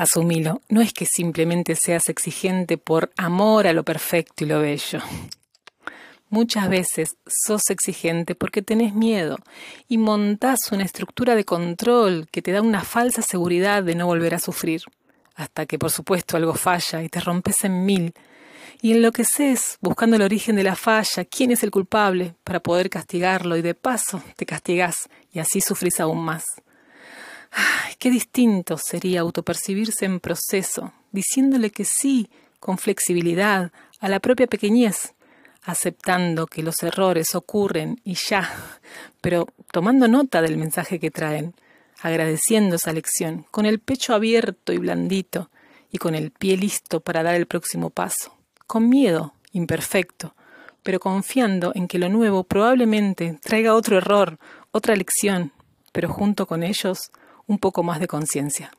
Asumilo, no es que simplemente seas exigente por amor a lo perfecto y lo bello. Muchas veces sos exigente porque tenés miedo y montás una estructura de control que te da una falsa seguridad de no volver a sufrir, hasta que por supuesto algo falla y te rompes en mil y enloqueces buscando el origen de la falla, quién es el culpable, para poder castigarlo y de paso te castigás y así sufrís aún más. Qué distinto sería autopercibirse en proceso, diciéndole que sí, con flexibilidad, a la propia pequeñez, aceptando que los errores ocurren y ya, pero tomando nota del mensaje que traen, agradeciendo esa lección, con el pecho abierto y blandito, y con el pie listo para dar el próximo paso, con miedo, imperfecto, pero confiando en que lo nuevo probablemente traiga otro error, otra lección, pero junto con ellos un poco más de conciencia.